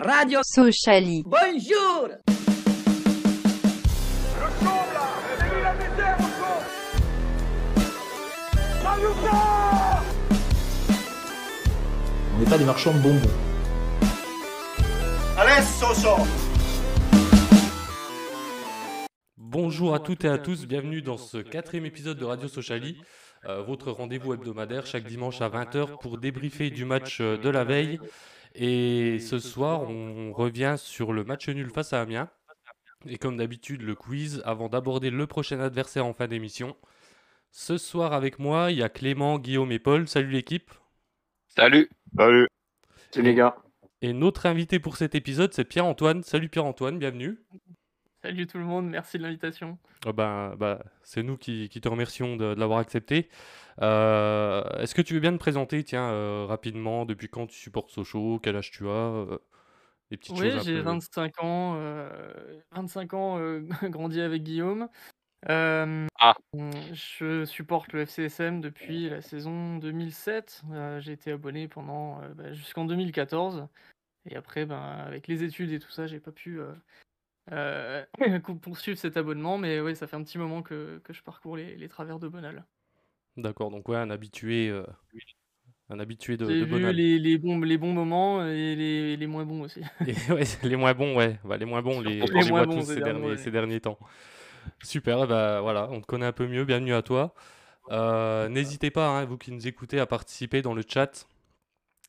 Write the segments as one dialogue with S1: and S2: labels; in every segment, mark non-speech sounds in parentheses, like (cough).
S1: Radio
S2: Sociali.
S1: Bonjour
S3: On n'est pas des marchands de bonbons.
S4: Bonjour à toutes et à tous, bienvenue dans ce quatrième épisode de Radio Sociali, euh, votre rendez-vous hebdomadaire chaque dimanche à 20h pour débriefer du match euh, de la veille. Et ce soir, on revient sur le match nul face à Amiens. Et comme d'habitude, le quiz avant d'aborder le prochain adversaire en fin d'émission. Ce soir avec moi, il y a Clément, Guillaume et Paul. Salut l'équipe.
S5: Salut.
S6: Salut.
S7: Salut les gars.
S4: Et notre invité pour cet épisode, c'est Pierre-Antoine. Salut Pierre-Antoine, bienvenue.
S8: Salut tout le monde, merci de l'invitation.
S4: Oh ben, bah, c'est nous qui, qui te remercions de, de l'avoir accepté. Euh, Est-ce que tu veux bien te présenter, tiens, euh, rapidement, depuis quand tu supportes Sochaux, quel âge tu as, euh, des petites
S8: Oui, j'ai
S4: peu-
S8: 25 ans, euh, 25 ans, euh, (laughs) grandi avec Guillaume. Euh,
S5: Ah.
S8: Je supporte le FCSM depuis la saison 2007. Euh, j'ai été abonné pendant euh, bah, jusqu'en 2014. Et après, ben, avec les études et tout ça, j'ai pas pu euh, euh, (laughs) poursuivre cet abonnement. Mais oui, ça fait un petit moment que, que je parcours les, les travers de Bonal.
S4: D'accord, donc ouais, un habitué, euh, un habitué de,
S8: J'ai
S4: de
S8: vu
S4: Bonal.
S8: les, les bons, les bons moments et les, les moins bons aussi. (laughs)
S4: Et ouais, les moins bons, ouais, bah, les moins bons, les,
S5: Les
S8: moins bons
S4: tous
S8: ces
S4: derniers, ces derniers temps. Super, bah, voilà, on te connaît un peu mieux, bienvenue à toi. Euh, N'hésitez pas, hein, vous qui nous écoutez, à participer dans le chat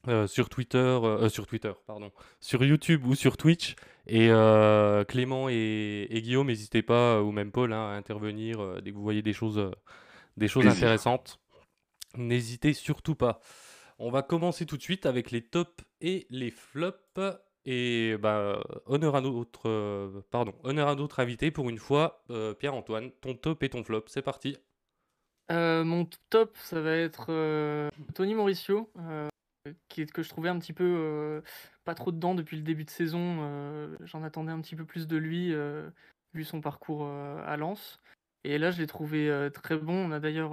S4: euh, sur Twitter, euh, euh, sur Twitter, pardon, sur YouTube ou sur Twitch. Et euh, Clément et, et Guillaume, n'hésitez pas, ou même Paul, hein, à intervenir euh, dès que vous voyez des choses, euh, des choses
S6: Plaisir.
S4: intéressantes. N'hésitez surtout pas. On va commencer tout de suite avec les tops et les flops. Et bah, honneur à notre, euh, pardon, honneur à notre invité pour une fois, euh, Pierre-Antoine, ton top et ton flop, c'est parti.
S8: Euh, mon top, ça va être euh, Tony Mauricio, euh, qui est, que je trouvais un petit peu euh, pas trop dedans depuis le début de saison. euh, J'en attendais un petit peu plus de lui, euh, vu son parcours à Lens. Et là, je l'ai trouvé très bon. On a d'ailleurs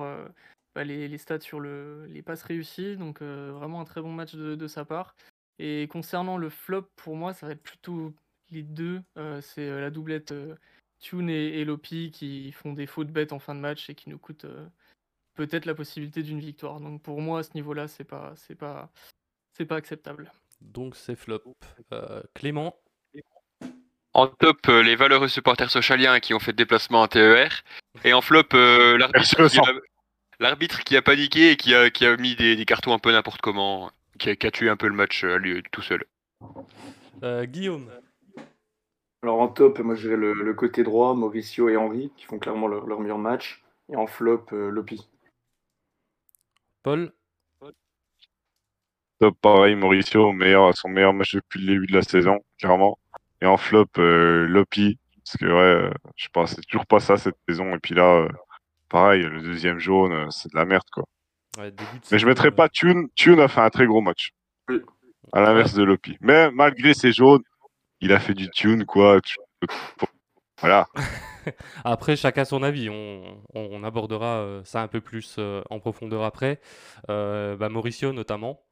S8: bah, les, les stats sur le, les passes réussies, donc vraiment un très bon match de, sa part. Et concernant le flop, pour moi, ça va être plutôt les deux. C'est la doublette Tune et, et Lopi qui font des fautes bêtes en fin de match et qui nous coûtent peut-être la possibilité d'une victoire. Donc pour moi, à ce niveau-là, c'est pas, c'est pas, c'est pas acceptable.
S4: Donc c'est flop. Euh, Clément,
S5: En top, euh, les valeureux supporters socialiens qui ont fait le déplacement en TER. Et en flop, euh, (laughs) l'arbitre qui, a- l'arbitre qui a paniqué et qui a, qui a mis des, des cartons un peu n'importe comment, qui a, qui a tué un peu le match lui, tout seul.
S4: Euh, Guillaume,
S7: Alors en top, moi je dirais le, le côté droit, Mauricio et Henry, qui font clairement leur, leur meilleur match. Et en flop, euh, Lopi.
S4: Paul,
S6: Top pareil, Mauricio, meilleur, son meilleur match depuis le début de la saison, clairement. Et en flop, euh, Lopi, parce que ouais, euh, je sais pas, c'est toujours pas ça cette saison. Et puis là, euh, pareil, le deuxième jaune, euh, c'est de la merde quoi.
S4: ouais, début de
S6: Mais je
S4: euh,
S6: pas Tune. Tune a fait un très gros match.
S7: Oui.
S6: À l'inverse de Lopi. Mais malgré ses jaunes, il a fait du Tune quoi. Voilà. (laughs) (laughs)
S4: Après, chacun son avis. On, abordera euh, ça un peu plus euh, en profondeur après. Euh, bah, Mauricio notamment.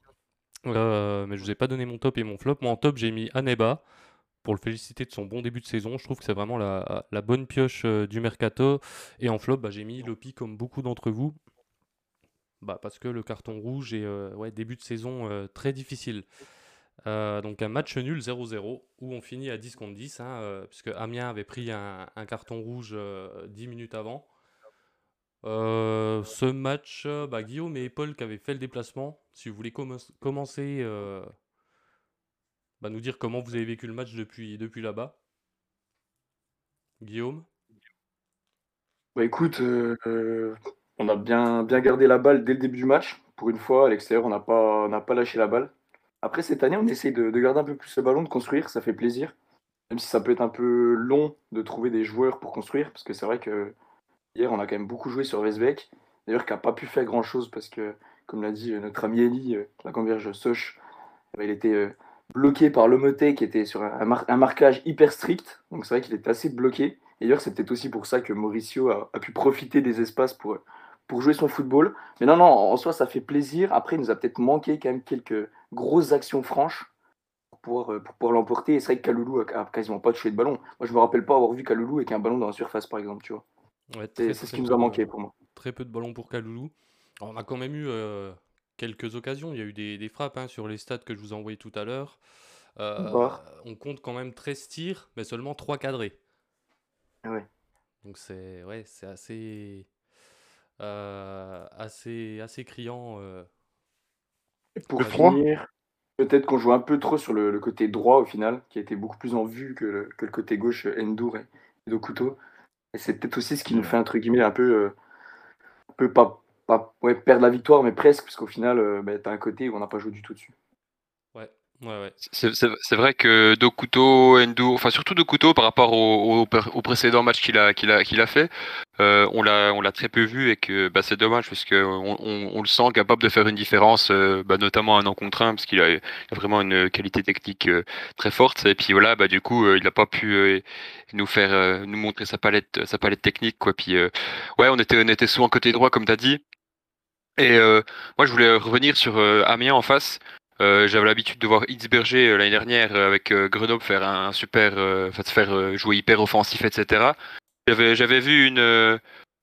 S4: Mais je vous ai pas donné mon top et mon flop. Moi, en top, j'ai mis Aneba pour le féliciter de son bon début de saison. Je trouve que c'est vraiment la, bonne pioche du mercato. Et en flop, bah, j'ai mis Lopi comme beaucoup d'entre vous. Bah, parce que le carton rouge est euh, ouais, début de saison très difficile. Euh, donc un match nul 0-0 où on finit à 10 contre 10, hein, euh, puisque Amiens avait pris un, carton rouge euh, 10 minutes avant. Euh, ce match, euh, bah, Guillaume et Paul qui avaient fait le déplacement, si vous voulez commen- commencer, euh, bah, nous dire comment vous avez vécu le match depuis, là-bas. Guillaume?
S7: Bah écoute, euh, euh, on a bien, gardé la balle dès le début du match. Pour une fois, à l'extérieur, on n'a pas lâché la balle. Après, cette année, on essaye de, de garder un peu plus le ballon, de construire, ça fait plaisir. Même si ça peut être un peu long de trouver des joueurs pour construire, parce que c'est vrai que hier, on a quand même beaucoup joué sur Westbeck. D'ailleurs, qui n'a pas pu faire grand-chose, parce que, comme l'a dit euh, notre ami Eli, euh, la converge Soch, eh ben, il était euh, bloqué par Lomoté, qui était sur un, un mar- un marquage hyper strict. Donc c'est vrai qu'il était assez bloqué. D'ailleurs, c'est peut-être aussi pour ça que Mauricio a, a pu profiter des espaces pour, pour jouer son football. Mais non, non, en soi, ça fait plaisir. Après, il nous a peut-être manqué quand même quelques grosses actions franches pour pouvoir, euh, pour pouvoir l'emporter. Et c'est vrai que Kaloulou a, quasiment pas touché de ballon. Moi, je me rappelle pas avoir vu Kaloulou avec un ballon dans la surface, par exemple, tu vois.
S4: Ouais,
S7: C'est ce qui nous a manqué pour moi.
S4: très peu de ballons pour Kaloulou. Alors, on a quand même eu euh, quelques occasions. Il y a eu des, des frappes hein, sur les stats que je vous ai envoyés tout à l'heure. Euh, on compte quand même 13 tirs, mais seulement 3 cadrés.
S7: Ouais.
S4: Donc c'est ouais, assez, assez, assez criant. euh.
S7: Pour
S4: Le
S6: froid.
S7: finir, peut-être qu'on joue un peu trop sur le, le côté droit au final, qui a été beaucoup plus en vue que le, que le côté gauche euh, Endur et, et Dokuto. Et c'est peut-être aussi ce qui nous fait entre guillemets un peu, euh, un peu pas, pas ouais, perdre la victoire, mais presque, parce qu'au final, euh, bah, t'as un côté où on n'a pas joué du tout dessus.
S5: C'est vrai que Dokuto, Endo, enfin surtout Dokuto par rapport au, au, pré- au précédent match qu'il a, qu'il a, qu'il a fait, euh, on l'a très peu vu et que bah, c'est dommage parce que on, le sent capable de faire une différence, euh, bah, notamment un en contre un parce qu'il a, vraiment une qualité technique euh, très forte et puis voilà bah du coup il n'a pas pu nous faire nous montrer sa palette sa palette technique quoi. Puis ouais on était on était souvent côté droit comme t'as dit. Et moi je voulais revenir sur Amiens en face. Euh, J'avais l'habitude de voir Hitzberger euh, l'année dernière euh, avec Grenoble faire un super, enfin, se faire jouer hyper offensif, etc. J'avais vu une,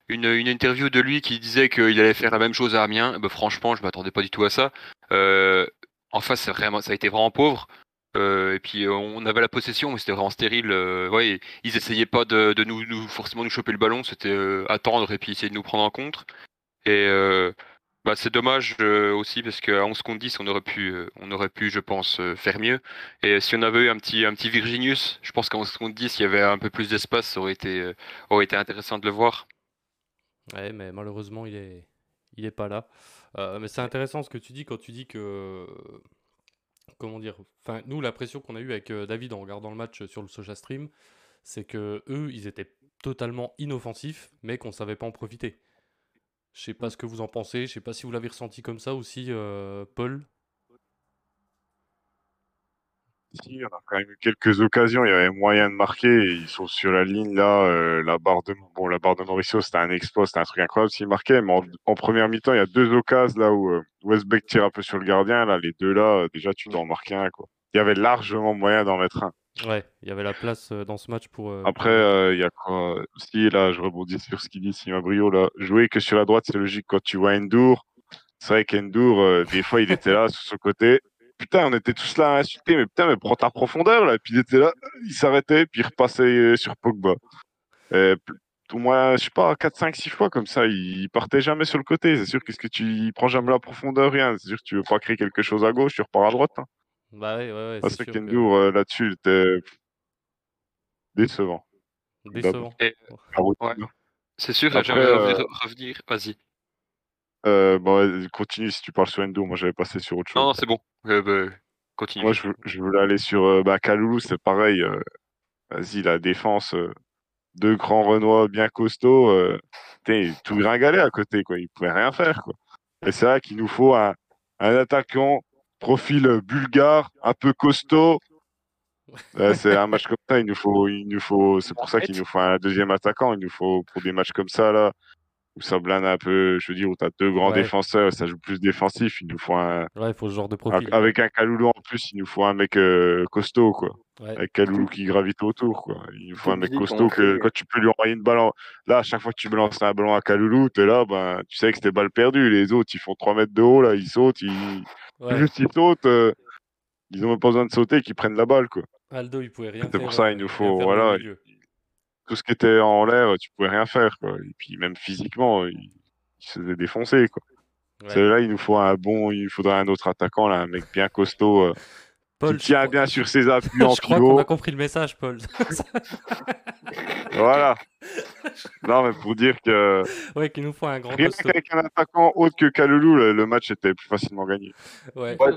S5: une interview de lui qui disait qu'il allait faire la même chose à Amiens. Ben, franchement, je m'attendais pas du tout à ça. En face, vraiment, ça a été vraiment pauvre. Et puis on avait la possession, mais c'était vraiment stérile. Ouais, ils essayaient pas de, de nous, nous forcément nous choper le ballon, c'était attendre et puis essayer de nous prendre en contre. Et bah, c'est dommage euh, aussi parce qu'à 11 contre 10, on aurait pu, euh, on aurait pu, je pense, euh, faire mieux. Et si on avait eu un petit, un petit Virginius, je pense qu'à 11 contre 10, il y avait un peu plus d'espace, ça aurait été, aurait été intéressant de le voir.
S4: Ouais, mais malheureusement, il est, il est pas là. Mais c'est intéressant ce que tu dis quand tu dis que, comment dire, enfin, nous, la pression qu'on a eue avec David en regardant le match sur le Soja Stream, c'est que eux, ils étaient totalement inoffensifs, mais qu'on savait pas en profiter. Je sais pas ce que vous en pensez, je sais pas si vous l'avez ressenti comme ça aussi, euh, Paul.
S6: Si, on a quand même eu quelques occasions, il y avait moyen de marquer, ils sont sur la ligne là, euh, la barre de bon la barre de Mauricio, c'était un exploit, c'était un truc incroyable s'il marquait, mais en, première mi-temps, il y a deux occasions là où euh, Westbeck tire un peu sur le gardien, là, les deux là, déjà tu dois en marquer un quoi. Il y avait largement moyen d'en mettre un.
S4: Ouais, il y avait la place euh, dans ce match pour. euh,
S6: Après,
S4: pour
S6: euh, il y a quoi Si là, je rebondis sur ce qu'il dit Simon Brio là, jouer que sur la droite, c'est logique quand tu vois Endur. C'est vrai qu'Endur, euh, des fois, il était là sur son côté. Putain, on était tous là à insulter, mais putain, mais prends ta profondeur là. Puis il était là, il s'arrêtait, puis il repassait euh, sur Pogba. Euh, p- au moins, je sais pas, 4, 5, 6 fois comme ça, il partait jamais sur le côté. C'est sûr, qu'est-ce que tu il prend jamais la profondeur, rien. C'est sûr que tu veux pas créer quelque chose à gauche, tu repars à droite. Hein.
S4: Bah ouais, ouais, ouais,
S6: Ah,
S4: c'est
S6: c'est
S4: sûr
S6: vrai
S4: que
S6: euh, là-dessus, il était décevant.
S4: décevant.
S5: Et-. Ouais. C'est sûr, j'aimerais
S6: euh,
S5: revenir, revenir- Vas-y.
S6: Euh, bon, ouais, continue si tu parles sur Endo. Moi, j'avais passé sur autre chose.
S5: Non, non, c'est bon. Euh, bah, continue.
S6: Moi, je, je voulais aller sur euh, bah, Kaloulou, c'est pareil. euh, Vas-y, la défense, euh, deux grands Renois bien costauds. Euh, putain, tout gringalait à côté, quoi. Ils pouvaient rien faire, quoi. Et c'est vrai qu'il nous faut un, un attaquant profil euh, bulgare, un peu costaud. (laughs) Euh, c'est un match comme ça, il nous faut, il nous faut, c'est pour ça qu'il nous faut un deuxième attaquant. Il nous faut pour des matchs comme ça là, où ça blinde un peu. Je veux dire où t'as deux grands
S4: Ouais.
S6: défenseurs, ça joue plus défensif. Il nous faut un,
S4: Ouais, il faut ce genre de profil.
S6: avec un Kaloulou en plus, il nous faut un mec euh, costaud, quoi.
S4: Ouais.
S6: Avec Kaloulou qui gravite autour, quoi. Il nous faut un mec costaud que quand tu peux lui envoyer une balle. en- Là, à chaque fois que tu balances un ballon à Kaloulou, t'es là, ben, tu sais que c'était balle perdue. Les autres, ils font 3 mètres de haut, là, ils sautent, ils...
S4: Ouais.
S6: juste ils sautent. euh, Ils ont même pas besoin de sauter, qu'ils prennent la balle, quoi.
S4: Aldo, il pouvait rien
S6: C'est
S4: faire.
S6: pour ça,
S4: euh,
S6: il nous
S4: rien
S6: faut, voilà. Tout ce qui était en l'air, tu pouvais rien faire, quoi. Et puis même physiquement, ils se faisaient défoncer, quoi.
S4: Ouais.
S6: Là, il nous faut un bon, il faudrait un autre attaquant, là, un mec bien costaud, euh,
S4: Paul,
S6: qui tient
S4: crois-
S6: bien sur ses appuis en
S4: je crois qu'on a compris le message, Paul.
S6: Voilà. Non, mais pour dire que
S4: ouais, qu'il nous faut un grand
S6: rien qu'avec un attaquant autre que Kaloulou, le, le match était plus facilement gagné.
S4: Ouais,
S8: Il
S7: Ouais,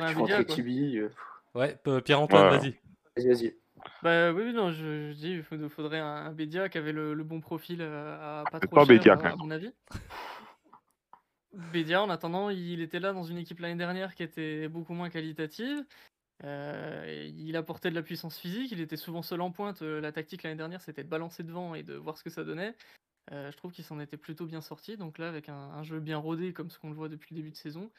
S7: euh,
S4: ouais. P- Pierre-Antoine,
S6: Ouais.
S4: vas-y.
S7: Vas-y, vas-y.
S8: Bah oui, non, je, je dis, il faut- faudrait un, un Bédia qui avait le, le bon profil euh, à pas
S6: c'est
S8: trop
S6: pas
S8: cher,
S6: Bédia,
S8: à-
S6: quand
S8: à
S6: même.
S8: mon avis. Bédia, en attendant, il était là dans une équipe l'année dernière qui était beaucoup moins qualitative. Euh, et il apportait de la puissance physique, il était souvent seul en pointe. euh, La tactique l'année dernière, c'était de balancer devant et de voir ce que ça donnait. Euh, je trouve qu'il s'en était plutôt bien sorti. Donc là, avec un, un jeu bien rodé, comme ce qu'on le voit depuis le début de saison,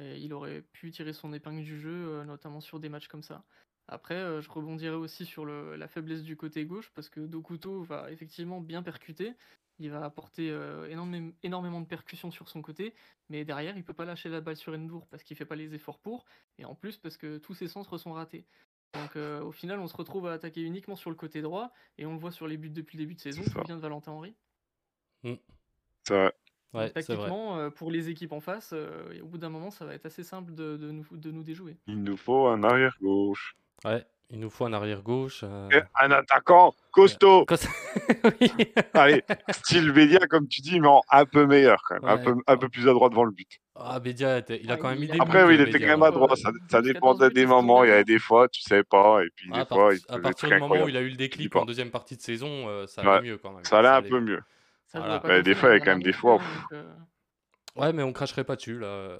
S8: euh, il aurait pu tirer son épingle du jeu, euh, notamment sur des matchs comme ça. Après, euh, je rebondirai aussi sur le- la faiblesse du côté gauche parce que Dokuto va effectivement bien percuter. Il va apporter euh, énormément, énormément de percussions sur son côté, mais derrière, il peut pas lâcher la balle sur Endur parce qu'il fait pas les efforts pour, et en plus parce que tous ses centres sont ratés. Donc euh, au final, on se retrouve à attaquer uniquement sur le côté droit, et on le voit sur les buts depuis le début de saison,
S6: C'est ça.
S8: vient de Valentin Henry.
S6: C'est vrai.
S4: Ouais, c'est vrai.
S8: Tactiquement, euh, pour les équipes en face, euh, au bout d'un moment, ça va être assez simple de, de nous, de nous déjouer.
S6: Il nous faut un arrière gauche.
S4: Ouais, il nous faut un arrière gauche. euh,
S6: un attaquant costaud. (laughs)
S4: oui. (laughs)
S6: Allez, style Bédia, comme tu dis, mais en un peu meilleur quand même. Un, peu, un peu plus à droit devant le but.
S4: Ah, Bédia, il a
S8: Ouais,
S4: quand même
S8: a-
S4: des
S6: Après,
S4: buts,
S6: oui, il
S4: euh,
S6: était quand même à droit. Ça, ça
S8: 12,
S6: dépendait
S8: 14
S6: des moments. Il y avait des fois, tu savais pas. Et puis
S4: Ah,
S6: des
S4: à,
S6: fois, il
S4: à
S6: faisait
S4: partir du moment où il a eu le déclic en deuxième partie de saison, euh, ça
S6: Ouais.
S4: allait mieux quand même.
S6: Ça allait un peu
S4: mieux. Voilà.
S6: des fois, il y a
S8: la
S6: quand même des fois,
S8: euh,
S4: Ouais, mais on cracherait pas dessus, là. euh,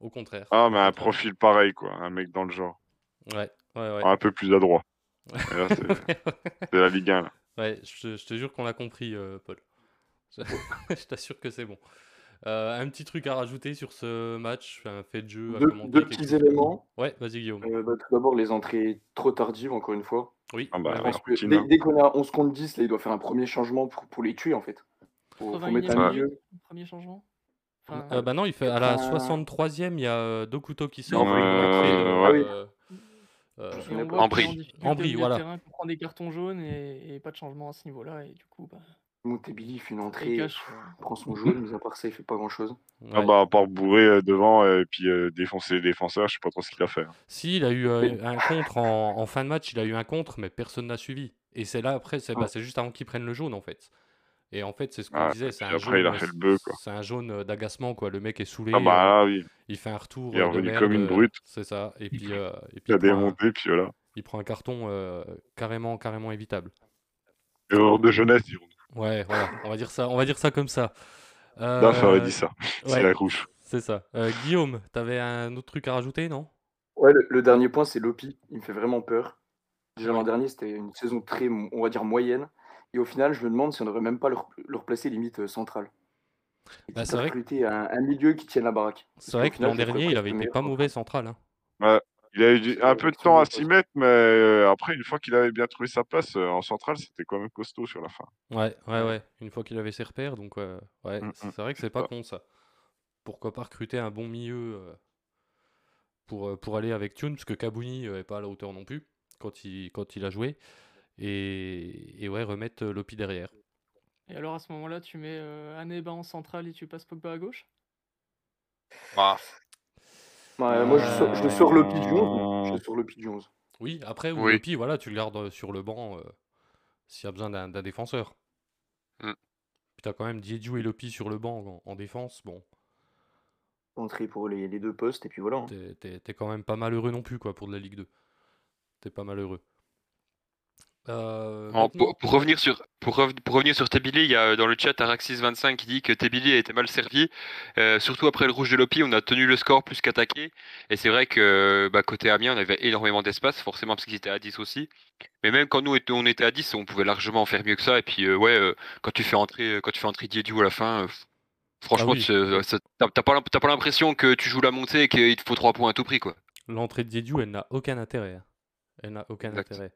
S4: Au contraire.
S6: Ah, mais un profil pareil, quoi. Un mec dans le genre.
S4: Ouais, ouais, ouais.
S6: Un peu plus à droit. Et là, c'est la Ligue 1. Là.
S4: Ouais, je, te- je te jure qu'on a compris, euh, Paul. Je, (laughs) je t'assure que c'est bon. Euh, un petit truc à rajouter sur ce match, un fait de jeu à
S7: Deux,
S4: commenter.
S7: deux petits
S4: chose-
S7: éléments.
S4: Ouais, vas-y Guillaume.
S7: Euh, bah, tout d'abord, les entrées trop tardives, encore une fois.
S4: Oui,
S6: Ah bah,
S7: que dès,
S6: hein.
S7: dès qu'on à 11 contre 10, là, il doit faire un premier changement pour, pour les tuer, en fait. Faut
S8: 81e
S7: mettre un
S6: Ouais.
S7: milieu.
S8: Premier changement? Enfin,
S4: Euh, bah non, il fait à la
S7: 80.
S4: 63e, il y a Dokuto qui sort.
S7: Non,
S4: pour
S6: euh,
S7: ouais.
S4: euh,
S8: Est en au milieu de
S4: voilà.
S8: prend des cartons jaunes et, et pas de changement à ce niveau-là. Et du coup, bah,
S7: Montebelli fait une entrée, il prend son jaune, mis à part ça, il fait pas grand-chose.
S6: Ah
S4: ouais.
S6: bah, à part bourrer euh, devant et puis euh, défoncer les défenseurs, je sais pas trop ce qu'il a fait. hein.
S4: Si, il a eu euh,
S7: Mais-
S4: un contre en, en fin de match, il a eu un contre, mais personne n'a suivi. Et c'est là, après, c'est bah,
S7: Ah.
S4: c'est juste avant qu'il prenne le jaune, en fait. Et en fait, c'est ce qu'on
S6: Ah,
S4: disait, c'est un
S6: après, il a
S4: jaune,
S6: fait le bœuf, quoi.
S4: c'est un jaune euh, d'agacement, quoi. Le mec est saoulé,
S6: Ah bah
S4: euh,
S6: oui.
S4: il fait un retour
S6: Il est
S4: euh, de
S6: revenu
S4: merde,
S6: comme une
S4: euh,
S6: brute.
S4: c'est ça. Et puis, euh, et puis
S6: Il a
S4: il, prend un,
S6: démonté, puis voilà.
S4: il prend un carton euh, carrément, carrément évitable.
S6: Erreur de jeunesse, dirons-nous.
S4: Ouais, voilà, on va dire ça, on va dire ça comme ça.
S6: Daf aurait
S4: Euh,
S6: dit ça. (laughs) C'est
S4: ouais,
S6: la rouge.
S4: c'est ça. Euh, Guillaume, t'avais un autre truc à rajouter, non?
S7: Ouais, le, le dernier point, c'est Lopi. Il me fait vraiment peur. Déjà l'an dernier, c'était une saison très, on va dire, moyenne. Et au final, je me demande si on devrait même pas le, rep- le replacer limite euh, central. Et
S4: Bah, c'est vrai que-
S7: recruter un, un milieu qui tienne la baraque.
S4: C'est vrai que l'an dernier, il
S7: presque
S4: avait été pas mauvais central. hein.
S6: Ouais. Il a eu
S7: C'est
S6: un peu de temps à s'y mettre, mais euh, après, une fois qu'il avait bien trouvé sa place euh, en centrale, c'était quand même costaud sur la fin.
S4: Ouais, ouais,
S7: Ouais.
S4: Une fois qu'il avait ses repères, donc euh, ouais,
S6: Mm,
S4: c'est
S6: mm,
S4: vrai que c'est
S6: c'est
S4: pas con ça. Pourquoi pas recruter un bon milieu euh, pour, euh, pour aller avec Tune, parce que Kabouni euh, est pas à la hauteur non plus quand il, quand il a joué. Et, et ouais, remettre euh, Lopi derrière.
S8: Et alors à ce moment-là, tu mets euh, Aneba en centrale et tu passes Pogba à gauche?
S5: Bah,
S7: Ouais, moi, je, le sors Lopi du 11. moi. Je
S6: Euh,
S7: le sors Lopi du 11.
S4: Oui, après, ou
S5: Oui.
S4: Lopi, voilà, tu le gardes euh, sur le banc euh, s'il y a besoin d'un défenseur.
S5: Mm.
S4: Puis t'as quand même Diédiou et Lopi sur le banc en, en défense. Bon,
S7: Entrée pour les, les deux postes, et puis voilà. hein.
S4: t'es quand même pas malheureux non plus, quoi, pour de la Ligue 2. T'es pas malheureux. Euh,
S5: en- pour, pour revenir sur pour, rev- pour revenir sur Tebili, il y a euh, dans le chat Araxis25 qui dit que Tebili a été mal servi. Euh, surtout après le rouge de Lopi, on a tenu le score plus qu'attaqué. Et c'est vrai que bah, côté Amiens, on avait énormément d'espace, forcément parce qu'ils étaient à 10 aussi. Mais même quand nous étions- on était à 10, on pouvait largement faire mieux que ça. Et puis euh, ouais, euh, quand tu fais entrer quand tu fais entrer à la fin, euh, franchement,
S4: Ah oui.
S5: t'as pas l'im- t'as pas l'impression que tu joues la montée et qu'il te faut 3 points à tout prix quoi.
S4: L'entrée de Diédiou, elle n'a aucun intérêt. hein. Elle n'a aucun
S5: Exact.
S4: intérêt.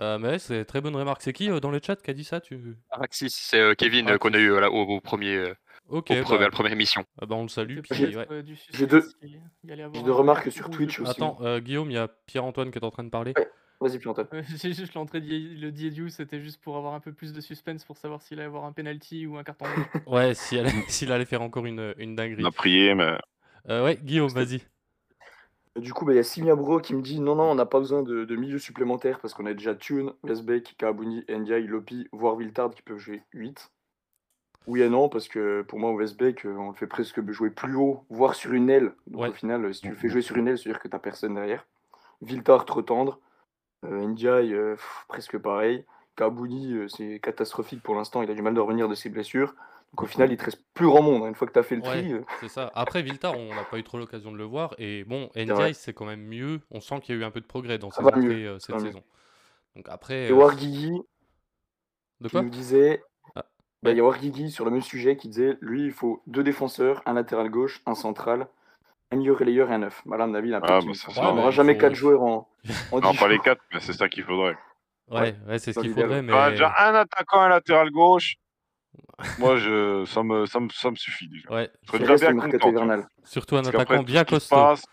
S4: Euh, mais ouais, c'est très bonne remarque. C'est qui euh, dans le chat qui a dit ça tu...
S5: Araxis, c'est euh, Kevin euh, qu'on a eu euh, là, au, au premier euh,
S4: Ok,
S5: au pre- à
S4: bah,
S5: la première émission.
S4: ah bah, on le salue.
S8: C'est
S4: Puis,
S8: peut-être,
S4: ouais.
S8: euh, du
S7: J'ai deux-
S8: suspense, il- il y allait avoir
S7: J'ai deux
S8: un-
S7: remarques sur Twitch aussi.
S4: Attends, euh, Guillaume, il y a Pierre-Antoine qui est en train de parler.
S7: Ouais. Vas-y, Pianton.
S8: Ouais, (laughs) J'ai juste l'entrée de Die- le c'était juste pour avoir un peu plus de suspense pour savoir s'il allait avoir un penalty ou un carton rouge.
S4: Ouais, si elle- (laughs) s'il allait faire encore une, une dinguerie.
S6: On a prié, mais
S4: Euh, ouais, Guillaume, vas-y.
S7: Du coup, bah, il y a Simia Bro qui me dit non, non, on n'a pas besoin de, de milieu supplémentaire parce qu'on a déjà Thune, Westbeck, Kabouni, Ndiaye, Lopi, voire Viltard qui peuvent jouer 8. Oui et non, parce que pour moi, Westbeck, euh, on le fait presque jouer plus haut, voire sur une aile. Donc
S4: Ouais.
S7: au final, euh, si tu le fais jouer sur une aile, c'est-à-dire que tu personne derrière. Viltard, trop tendre. Euh, Ndiaye, euh, pff, presque pareil. Kabouni, euh, c'est catastrophique pour l'instant, il a du mal de revenir de ses blessures. Donc au final, il te reste plus grand monde. hein. Une fois que tu as fait le tri,
S4: Ouais,
S7: euh,
S4: c'est ça. Après, Viltar, on n'a pas eu trop l'occasion de le voir. Et bon. Ndiaye, c'est quand même mieux. On sent qu'il y a eu un peu de progrès dans entrées euh,
S7: ça
S4: cette saison. Donc après.
S7: Et
S4: euh,
S7: Warguigui,
S4: De
S7: qui
S4: quoi
S7: nous disait
S4: Ah,
S7: bah, il y a Warguigui sur le même sujet qui disait lui il faut deux défenseurs, un latéral gauche, un central un milieu relayeur et un neuf. Bah là, à mon avis, il a un peu
S6: Ah, bah, ça,
S7: on n'aura jamais
S4: faut-
S7: quatre joueurs en, (laughs) en
S6: Non, pas les. 4, mais c'est ça qu'il faudrait.
S4: Ouais, ouais, c'est ce qu'il faudrait, mais
S6: Ah, déjà un attaquant, un latéral gauche. Moi, je, ça, me, ça, me, ça me suffit déjà.
S4: ouais,
S6: Je serais déjà bien content.
S4: surtout un attaquant bien costaud.
S6: passe,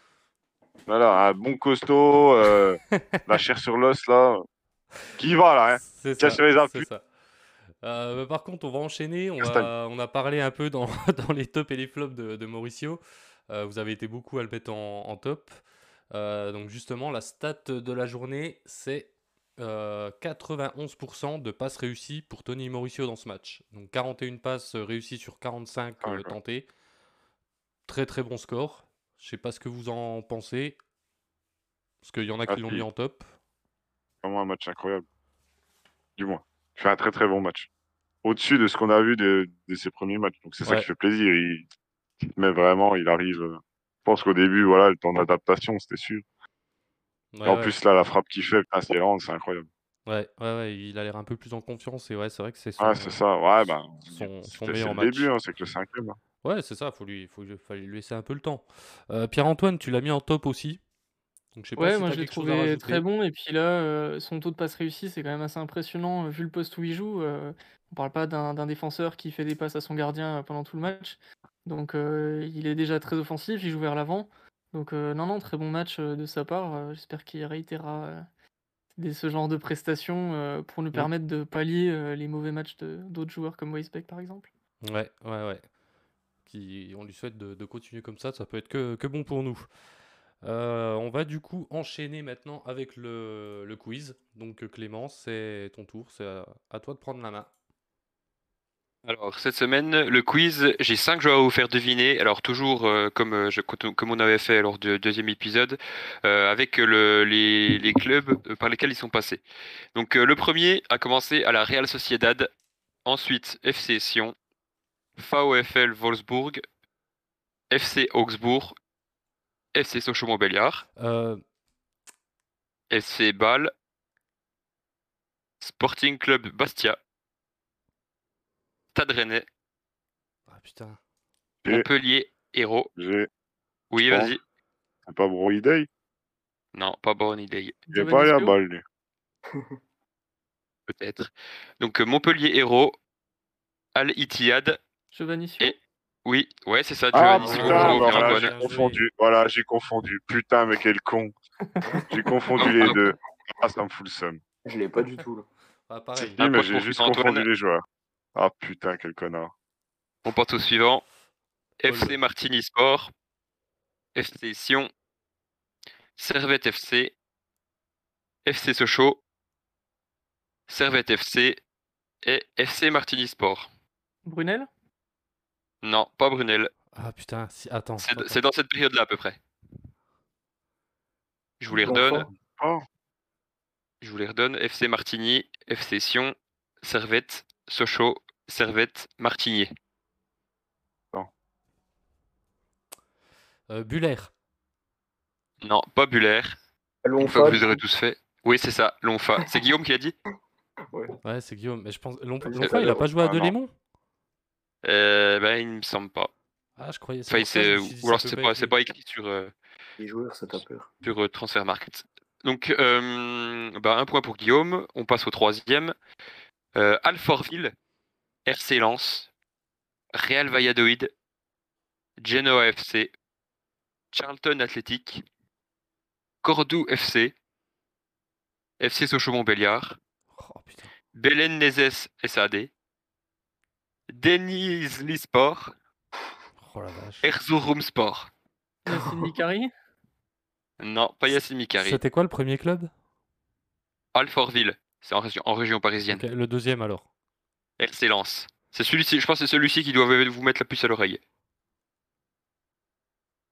S6: Voilà, un bon costaud, euh, (laughs) la chair sur l'os là. Qui va là, hein
S4: ça,
S6: sur les
S4: c'est
S6: appuis.
S4: ça. Euh, bah, par contre, on va enchaîner. On,
S6: Castagne.
S4: va- on a parlé un peu dans, (laughs) dans les tops et les flops de, de Mauricio. Euh, vous avez été beaucoup à le mettre en, en top. Euh, donc justement, la stat de la journée, c'est euh, 91% de passes réussies pour Tony Mauricio dans ce match. Donc 41 passes réussies sur 45
S6: Ah,
S4: euh,
S6: d'accord.
S4: tentées. Très très bon score. Je sais pas ce que vous en pensez. Parce qu'il y en a
S6: Ah,
S4: qui l'ont mis en top.
S6: Vraiment un match incroyable. Du moins, il fait un très très bon match. Au-dessus de ce qu'on a vu de, de ses premiers matchs. Donc c'est ça qui fait plaisir. Il, mais vraiment, il arrive. euh, Je pense qu'au début, voilà, le temps d'adaptation, c'était sûr.
S4: Ouais,
S6: et en
S4: ouais.
S6: plus, là, la frappe qu'il fait, c'est incroyable.
S4: Ouais, ouais, ouais, il a l'air un peu plus en confiance et ouais, c'est vrai que c'est son,
S6: Ouais, c'est ça. Ouais, ben,
S4: son, son meilleur
S6: le
S4: match.
S6: début, hein, c'est que le cinquième. hein.
S4: Ouais, c'est ça, faut lui, faut, lui- fallait lui laisser un peu le temps. Euh, Pierre-Antoine, tu l'as mis en top aussi. Donc je sais pas
S8: Ouais,
S4: si
S8: moi je l'ai trouvé très bon. Et puis là, euh, son taux de passe réussi, c'est quand même assez impressionnant euh, vu le poste où il joue. euh, on parle pas d'un d'un défenseur qui fait des passes à son gardien pendant tout le match. Donc euh, il est déjà très offensif, il joue vers l'avant. Donc euh, non, non, très bon match euh, de sa part. euh, J'espère qu'il réitérera des, ce genre de prestations pour nous permettre de pallier les mauvais matchs d'autres joueurs comme Weisbeck par exemple.
S4: Ouais, ouais, ouais. Qui, on lui souhaite de, de continuer comme ça, ça peut être que, que bon pour nous. Euh, on va du coup enchaîner maintenant avec le, le quiz. Donc Clément, c'est ton tour, c'est à, à toi de prendre la main.
S5: Alors, cette semaine, le quiz, j'ai cinq joueurs à vous faire deviner. Alors, toujours euh, comme, euh, je- comme on avait fait lors du deuxième épisode, euh, avec le- les, les clubs par lesquels ils sont passés. Donc, le premier a commencé à la Real Sociedad, ensuite FC Sion, VfL Wolfsburg, FC Augsbourg, FC Sochaux-Montbéliard, FC Bâle, Sporting Club Bastia, Stade Rennais,
S4: Ah putain.
S5: Montpellier, Hérault.
S6: J'ai.
S5: Oui,
S6: Bon.
S5: vas-y.
S6: C'est pas Broy Day
S5: Non, pas idée,
S6: Il est pas
S8: Giovanni
S6: balle, lui. (laughs)
S5: peut-être. Donc euh, Montpellier Hérault, Al Ittihad.
S8: Giovanni Sio
S5: Et- Oui, ouais, c'est ça,
S6: Ah putain, bah, voilà, j'ai confondu. Voilà, j'ai confondu. Putain, mais quel con. (laughs) J'ai confondu les deux. Ah, ça me fout le seum.
S7: Je l'ai pas du tout. Là.
S4: Ah, pareil.
S6: Mais j'ai juste
S5: Antoine.
S6: confondu les joueurs. Ah putain, quel connard.
S5: On passe au suivant. FC Martigny Sport, FC Sion, Servette FC, FC Sochaux, Servette FC et FC Martigny Sport.
S8: Brunel?
S5: Non, pas Brunel.
S4: Ah putain, si, attends.
S5: C'est
S4: attends.
S5: c'est dans cette période-là à peu près. Je vous les redonne.
S6: Oh,
S5: Je vous les redonne. FC Martigny, FC Sion, Servette, Sochaux, Servette, Martigny.
S4: Euh, Buller.
S5: Non, pas Buller. Une fois que vous aurez tous fait. Oui, c'est ça, Lonfa. C'est Guillaume qui l'a dit?
S4: Ouais, c'est Guillaume. Mais je pense.
S7: Sais
S4: il a
S7: pas.
S4: joué à
S6: Ah, non.
S4: Delémont?
S5: Euh, Ben, il me semble pas.
S4: Ah, je croyais.
S5: Enfin,
S4: ça je dit,
S5: ou alors c'est pas, pas écrit sur, euh,
S7: Les joueurs, ça t'a peur.
S5: sur euh, Transfermarkt. Donc, euh, bah, un point pour Guillaume. On passe au troisième. Euh, Alfortville, RC Lens, Real Valladolid, Genoa FC, Charlton Athletic, Cordoue FC, FC Sochaux-Montbéliard,
S4: Oh.
S5: Belen Nezes SAD, Denise Lisport,
S4: Oh.
S5: Erzurum Sport.
S8: Yacine Mikari?
S5: Non, pas Yassine Mikari.
S4: C'était quoi le premier club?
S5: Alfortville, c'est en région, en région parisienne.
S4: Ok, Le deuxième alors.
S5: RC Lens. C'est celui-ci, je pense que c'est celui-ci qui doit vous mettre la puce à l'oreille.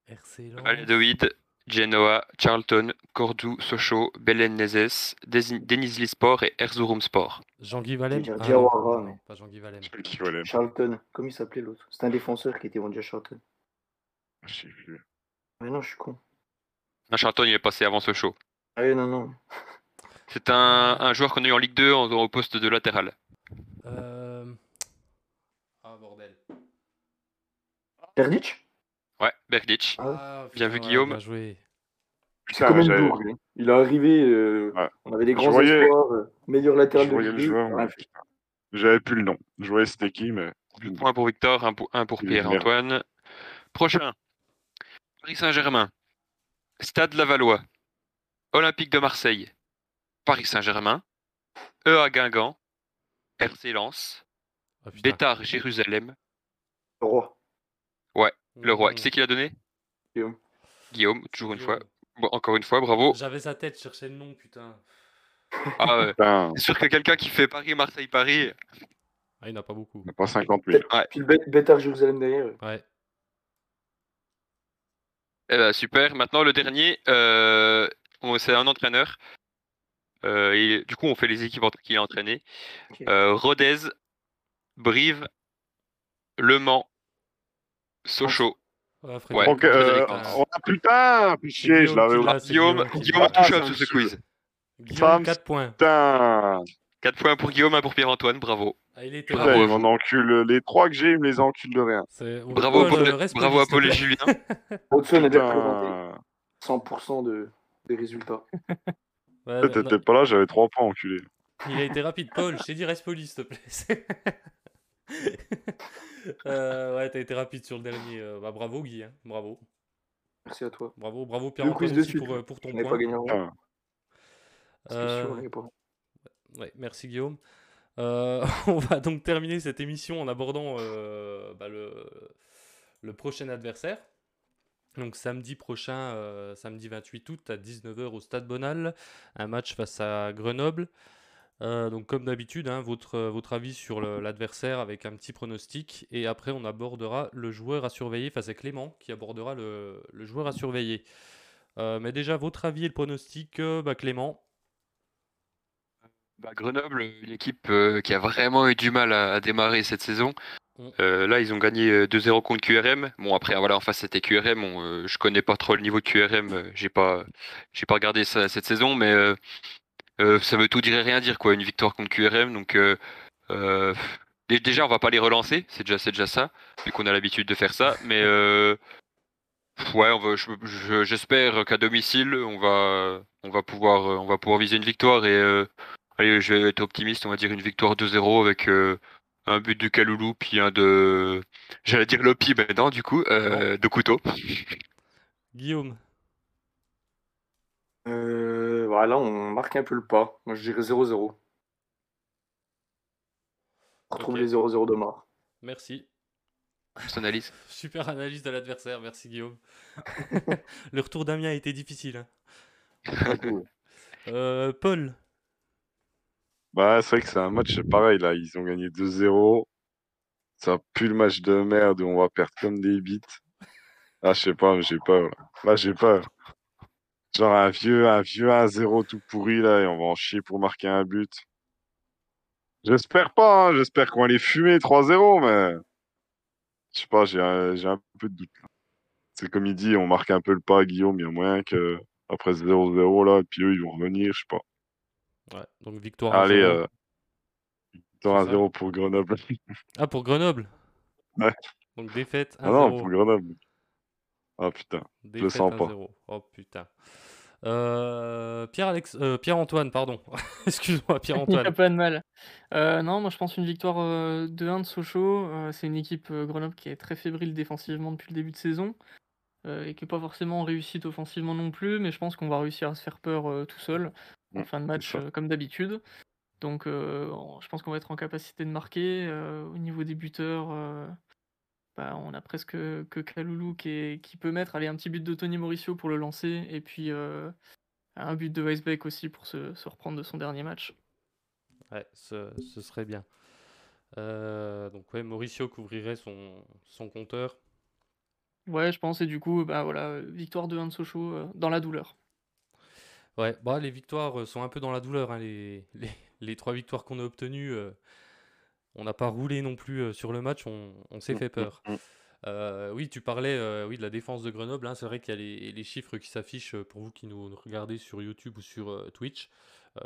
S4: RC Lens.
S5: Valladolid, Genoa, Charlton, Cordoue, Sochaux, Belen Nezes, Denizli Sport et Erzurum Sport.
S4: Jean-Guy Valem?
S7: Je
S4: Ah, non,
S7: mais-
S4: Pas Jean-Guy Valem.
S6: valait.
S7: Charlton. Comment il s'appelait l'autre? C'était un défenseur qui était vendu à Charlton.
S6: Je sais plus.
S7: Mais non, je suis con.
S5: Non, Charlton, il est passé avant Sochaux.
S7: Ah oui, non, non.
S5: C'est un, un joueur qu'on a eu en Ligue 2 en- au poste de latéral.
S4: Euh... Ah bordel.
S7: Terdic
S5: Ouais, Berdych.
S7: Ah,
S5: Bien vu,
S4: ouais,
S5: Guillaume.
S4: Bien joué.
S7: C'est lui. Il est arrivé, euh,
S6: Ouais.
S7: on avait des grands
S6: voyais-
S7: espoirs, euh, meilleur latéral
S6: Je
S7: de Ligue.
S6: J'avais plus le nom. Je voyais c'était qui, mais. nom.
S5: Point pour Victor, un pour, un pour Pierre-Antoine. Prochain. Paris Saint-Germain. Stade Lavallois. Olympique de Marseille. Paris Saint-Germain. EA Guingamp. RC Lens.
S4: Ah.
S5: Bétard Jérusalem.
S7: Le roi.
S5: Le roi.
S4: Mmh.
S5: Qui c'est qui l'a donné?
S7: Guillaume.
S5: Guillaume, toujours une fois. Bon, encore une fois, bravo.
S4: J'avais sa tête, je cherchais le nom, putain.
S5: Ah, ouais. (laughs)
S6: Putain,
S5: C'est sûr que quelqu'un qui fait Paris, Marseille, Paris.
S4: Ah, il n'y en a pas beaucoup.
S6: on n'a pas 50 000.
S7: Puis le Bé- Bétard Jérusalem derrière.
S4: Ouais.
S5: Eh ben, super. Maintenant, le dernier, euh, on- c'est un entraîneur. Euh, et du coup, on fait les équipes qu'il a entraînées.
S7: Ok.
S5: Euh, Rodez, Brive, Le Mans, Sochaux.
S4: Ouais, Frédéric,
S6: Donc, euh, on a putain, puis chier, je
S4: Guillaume
S6: l'avais oublié.
S5: Guillaume, Guillaume
S6: Ah,
S5: sur ce quiz.
S4: Guillaume,
S6: Femme,
S4: 4 points.
S6: Putain,
S5: 4 points pour Guillaume, 1 pour Pierre-Antoine, bravo.
S4: Ah, il était
S5: Bravo.
S4: là.
S6: Les trois que j'ai, ils me les enculent de rien.
S5: Bravo, à
S4: Paul,
S5: Paul,
S4: euh,
S5: bravo à Paul et Julien.
S7: Hudson est bien présenté.
S6: Putain,
S7: 100% de, des résultats.
S4: Ouais,
S6: t'étais pas là, j'avais trois points enculé.
S4: Il a été rapide, Paul. Je t'ai dit, reste poli, s'il te plaît. (laughs) Euh, ouais, t'as été rapide sur le dernier. euh, bah, bravo, Guy. hein. Bravo.
S7: Merci à toi.
S4: Bravo, bravo,
S7: suite.
S4: pour, euh, pour ton point.
S7: pas gagné en
S4: Euh,
S7: sûr, on n'avait pas.
S4: Ouais, merci Guillaume. Euh, (laughs) on va donc terminer cette émission en abordant euh, bah, le, le prochain adversaire. Donc samedi prochain, euh, samedi 28 août à 19h au Stade Bonal, un match face à Grenoble. Euh, donc comme d'habitude, hein, votre, votre avis sur l'adversaire avec un petit pronostic. Et après, on abordera le joueur à surveiller face à Clément qui abordera le, joueur à surveiller. Euh, mais déjà, votre avis et le pronostic, euh, bah, Clément.
S5: Bah, Grenoble, une équipe euh, qui a vraiment eu du mal à démarrer cette saison.
S4: Mm.
S5: Euh, là, ils ont gagné euh, 2-0 contre QRM. Bon, après, voilà, en face, c'était QRM. Bon, euh, je connais pas trop le niveau de QRM. euh, j'ai pas, j'ai pas regardé ça cette saison, mais euh, euh, ça veut tout dire et rien dire, quoi. Une victoire contre QRM. Donc, euh, euh, dé- déjà, on va pas les relancer. C'est déjà, c'est déjà ça, vu qu'on a l'habitude de faire ça. Mais euh, ouais, on va, je- je- j'espère qu'à domicile, on va, on va pouvoir, euh, on va pouvoir viser une victoire et euh, Allez, je vais être optimiste, on va dire une victoire 2-0 avec euh, un but de Kaloulou, puis un de. J'allais dire Lopi, mais non, du coup, euh, de couteau.
S4: Guillaume.
S7: Euh, voilà, on marque un peu le pas. Moi, je dirais 0-0. On retrouve
S4: Ok.
S7: les 0-0 de mort.
S4: Merci.
S5: Personnalise. (laughs)
S4: Super analyse de l'adversaire, merci Guillaume. (laughs) le retour d'Amiens a été difficile. hein. Euh, Paul,
S6: Bah, c'est vrai que c'est un match pareil, là. Ils ont gagné 2-0. Ça pue le match de merde où on va perdre comme des bites. Ah, je sais pas, j'ai peur, là. J'ai peur. Genre un vieux, un vieux 1-0 tout pourri, là, et on va en chier pour marquer un but. J'espère pas, hein. J'espère qu'on va les fumer 3-0, mais. Je sais pas, j'ai un, peu de doute. C'est comme il dit, on marque un peu le pas Guillaume, il y a moyen que, après ce 0-0, là, et puis eux, ils vont revenir, je sais pas.
S4: Ouais, donc victoire.
S6: Allez,
S4: 1-0.
S6: euh, victoire
S4: C'est ça.
S6: 1-0 pour Grenoble. (laughs)
S4: Ah, pour Grenoble?
S6: Ouais.
S4: Donc défaite 1-0.
S6: Ah non, pour Grenoble. Ah putain.
S4: Défaite
S6: sens pas.
S4: 1-0. Oh putain. Euh, Pierre-Alex... euh, Pierre-Antoine, pardon. (laughs) Excuse-moi, (laughs)
S8: Il n'y a
S4: Pierre-Antoine.
S8: pas de mal. Euh, non, moi je pense une victoire euh, 2-1 de Sochaux. Euh, c'est une équipe euh, Grenoble qui est très fébrile défensivement depuis le début de saison euh, et qui n'est pas forcément réussite offensivement non plus, mais je pense qu'on va réussir à se faire peur euh, tout seul en
S6: Mm,
S8: fin de match euh, comme d'habitude. Donc euh, je pense qu'on va être en capacité de marquer. euh, au niveau des buteurs, bah, on a presque que Kaloulou qui, est- qui peut mettre allez, un petit but de Tony Mauricio pour le lancer et puis un but de Weisbeck aussi pour se, se reprendre de son dernier match.
S4: Ouais, ce, ce serait bien. Donc ouais, Mauricio couvrirait son, son compteur.
S8: Ouais, je pense, et du coup, bah voilà, victoire de 1 de Sochaux euh, dans la douleur.
S4: Ouais, bah, les victoires euh, sont un peu dans la douleur. hein, Les, (laughs) les, les trois victoires qu'on a obtenues, euh, on n'a pas roulé non plus euh, sur le match, on, on s'est
S6: Mm,
S4: fait peur.
S6: mm, mm.
S4: Euh, oui, tu parlais euh, oui, de la défense de Grenoble. hein, C'est vrai qu'il y a les, les chiffres qui s'affichent pour vous qui nous regardez sur YouTube ou sur Twitch.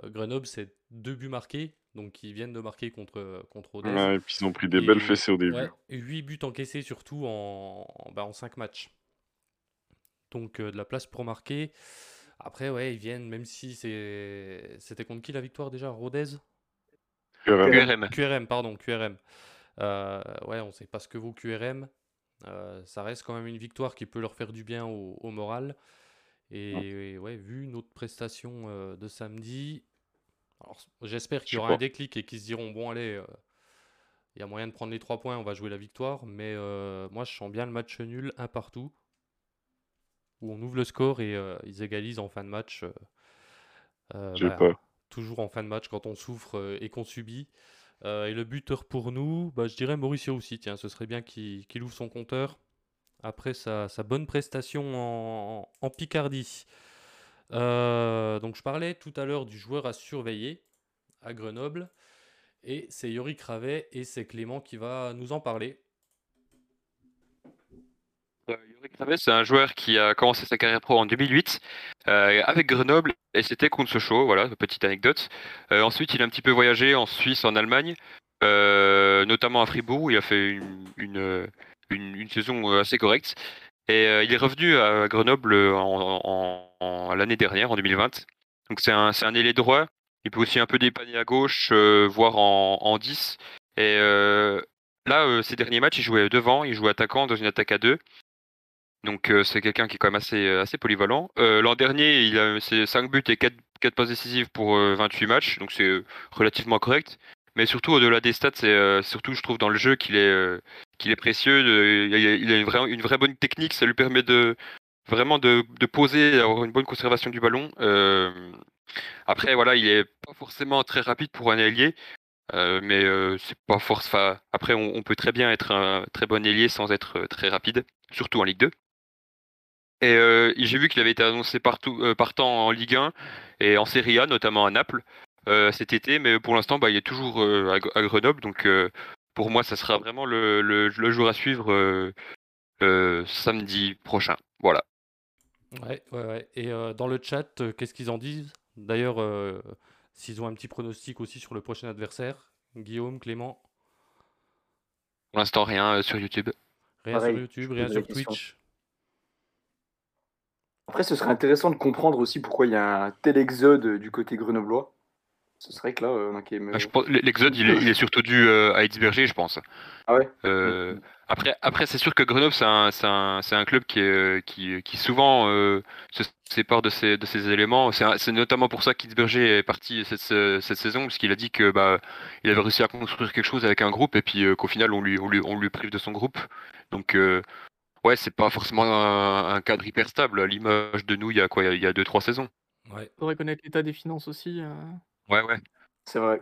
S4: Grenoble, c'est deux buts marqués, donc ils viennent de marquer contre, contre.
S6: Ouais, et puis ils ont pris des
S4: Et-
S6: belles fessées au début.
S4: Ouais, 8 buts encaissés surtout en, en, bah, en 5 matchs. donc de la place pour marquer. Après, ouais, ils viennent, même si c'est... C'était contre qui la victoire déjà Rodez?
S5: QRM.
S4: QRM, pardon, QRM. ouais, on sait pas ce que vaut QRM. ça reste quand même une victoire qui peut leur faire du bien au, moral. Et, ouais, vu notre prestation de samedi, j'espère qu'il y aura un déclic et qu'ils se diront bon, allez, il y a moyen de prendre les trois points, on va jouer la victoire. Mais moi, je sens bien le match nul, un partout où on ouvre le score et euh, ils égalisent en fin de match. Euh, euh, bah, toujours en fin de match quand on souffre et qu'on subit. et le buteur pour nous, bah, je dirais Mauricio aussi. Tiens, ce serait bien qu'il ouvre son compteur après sa, bonne prestation en, Picardie. donc je parlais tout à l'heure du joueur à surveiller à Grenoble. Et c'est Yori Cravet et c'est Clément qui va nous en parler.
S5: Yorick c'est un joueur qui a commencé sa carrière pro en 2008 euh, avec Grenoble et c'était contre Sochaux, voilà, petite anecdote. Euh, ensuite, il a un petit peu voyagé en Suisse, en Allemagne, euh, notamment à Fribourg, où il a fait une, saison assez correcte. Et il est revenu à Grenoble en, l'année dernière, en 2020. Donc c'est un, ailier droit. Il peut aussi un peu dépanner à gauche, voire en, en 10. Et là, ces derniers matchs, il jouait devant, il jouait attaquant dans une attaque à deux. Donc c'est quelqu'un qui est quand même assez, assez polyvalent. L'an dernier, il a c'est 5 buts et 4, 4 passes décisives pour 28 matchs, donc c'est relativement correct. Mais surtout au-delà des stats, c'est surtout je trouve dans le jeu qu'il est, qu'il est précieux. il a, une, vraie, une vraie bonne technique, ça lui permet de vraiment de, de poser, d'avoir une bonne conservation du ballon. après voilà, il est pas forcément très rapide pour un ailier. mais c'est pas force. après, on, on, peut très bien être un très bon ailier sans être très rapide, surtout en Ligue 2. Et euh, j'ai vu qu'il avait été annoncé partout, euh, partant en Ligue 1 et en Serie A, notamment à Naples euh, cet été, mais pour l'instant, bah, il est toujours à, Grenoble. Donc pour moi, ça sera vraiment le, le, jour à suivre samedi prochain. Voilà.
S4: Ouais, ouais, ouais. Et dans le chat, qu'est-ce qu'ils en disent? D'ailleurs, s'ils ont un petit pronostic aussi sur le prochain adversaire, Guillaume, Clément?
S5: Pour l'instant, rien sur YouTube.
S4: Rien sur YouTube, rien sur Twitch?
S7: Après, ce serait intéressant de comprendre aussi pourquoi il y a un tel exode du côté grenoblois. Ce serait que là, on a
S5: ah, L'exode, il, est surtout dû euh, à Edsberger, je pense.
S7: Ah ouais?
S5: Euh, Après, après c'est sûr que Grenoble, c'est un, un, un, club qui, est, qui, qui souvent euh, se sépare de ces éléments. C'est notamment pour ça qu'Edsberger est parti cette, cette saison, parce qu'il a dit que bah, il avait réussi à construire quelque chose avec un groupe, et puis qu'au final, on lui, on, lui, on lui prive de son groupe. Donc, ouais, c'est pas forcément un, cadre hyper stable, à l'image de nous il y a quoi, il y a 2-3 saisons.
S8: Ouais. Faudrait connaître l'état des finances aussi. Euh.
S5: Ouais, ouais.
S7: C'est vrai,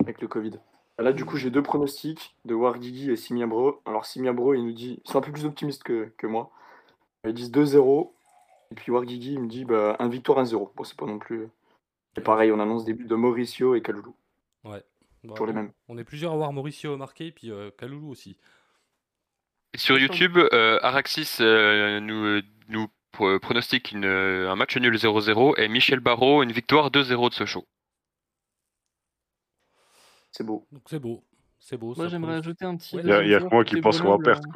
S7: avec le Covid. Là, du coup, j'ai deux pronostics de Wargigi et Simia Bro. Alors, Simia Bro, il nous dit, ils sont un peu plus optimistes que, que moi. Ils disent 2-0. Et puis Wargigi, il me dit bah, un victoire 1-0. Bon, c'est pas non plus. Et pareil, on annonce début de Mauricio et Kaloulou.
S4: Ouais.
S7: Pour les mêmes.
S4: On est plusieurs à voir Mauricio marqué, puis euh, Kaloulou aussi.
S5: Sur YouTube, euh, Araxis euh, nous, nous pronostique une, un match nul 0-0 et Michel Barrault une victoire 2-0 de Sochaux.
S7: C'est beau.
S4: Donc c'est beau. C'est beau.
S8: Moi j'aimerais ajouter un petit.
S6: Il y a, que moi qui pense qu'on va perdre.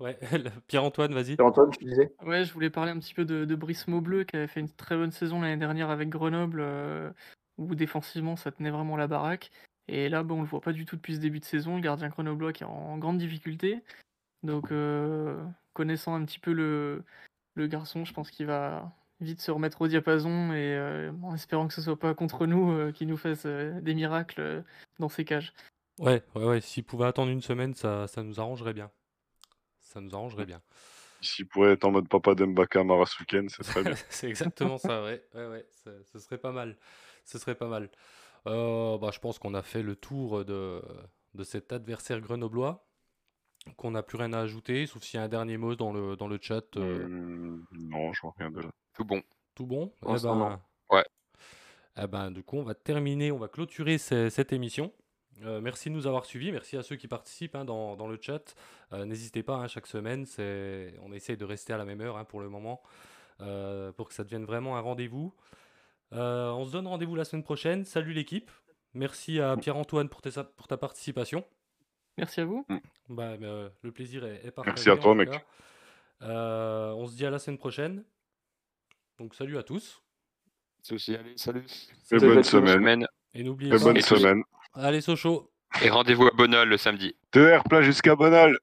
S4: Ouais, (laughs) Pierre-Antoine, vas-y.
S7: Pierre-Antoine, tu disais?
S8: Ouais, je voulais parler un petit peu de, de Brice Maubleu qui avait fait une très bonne saison l'année dernière avec Grenoble, euh, où défensivement ça tenait vraiment la baraque. Et là, bon, on le voit pas du tout depuis ce début de saison. Le gardien grenoblois qui est en grande difficulté. Donc, euh, connaissant un petit peu le, le garçon, je pense qu'il va vite se remettre au diapason et euh, en espérant que ce soit pas contre nous euh, qu'il nous fasse des miracles dans ces cages.
S4: Ouais, ouais, ouais. S'il pouvait attendre une semaine, ça, ça nous arrangerait bien. Ça nous arrangerait bien.
S6: S'il pourrait être en mode papa d'Mbaka Mara ce week-end, ce serait bien. (laughs)
S4: c'est exactement ça, ouais. ouais, ouais ce serait pas mal. Ce serait pas mal. bah, je pense qu'on a fait le tour de, de cet adversaire grenoblois qu'on n'a plus rien à ajouter, sauf s'il y a un dernier mot dans le, dans le chat. Euh.
S6: Mmh, non, je vois rien de là.
S5: Tout bon.
S4: Tout bon?
S5: Eh ben, Ouais.
S4: Eh ben, du coup, on va terminer, on va clôturer cette émission. Euh, merci de nous avoir suivis, merci à ceux qui participent hein, dans, dans, le chat. Euh, n'hésitez pas, hein, chaque semaine, on essaye de rester à la même heure hein, pour le moment, pour que ça devienne vraiment un rendez-vous. on se donne rendez-vous la semaine prochaine. Salut l'équipe. Merci à Pierre-Antoine pour, pour ta participation.
S8: Merci à vous.
S4: Bah, euh, le plaisir est, est partagé.
S6: Merci à toi, mec.
S4: Euh, on se dit à la semaine prochaine. Donc salut à tous.
S5: C'est aussi, allez, salut.
S6: Et bonne semaine.
S5: Semaine.
S4: Et n'oubliez pas.
S6: bonne semaine.
S4: Allez Sochaux.
S5: Et rendez-vous à Bonal le samedi.
S6: TER plein jusqu'à Bonal.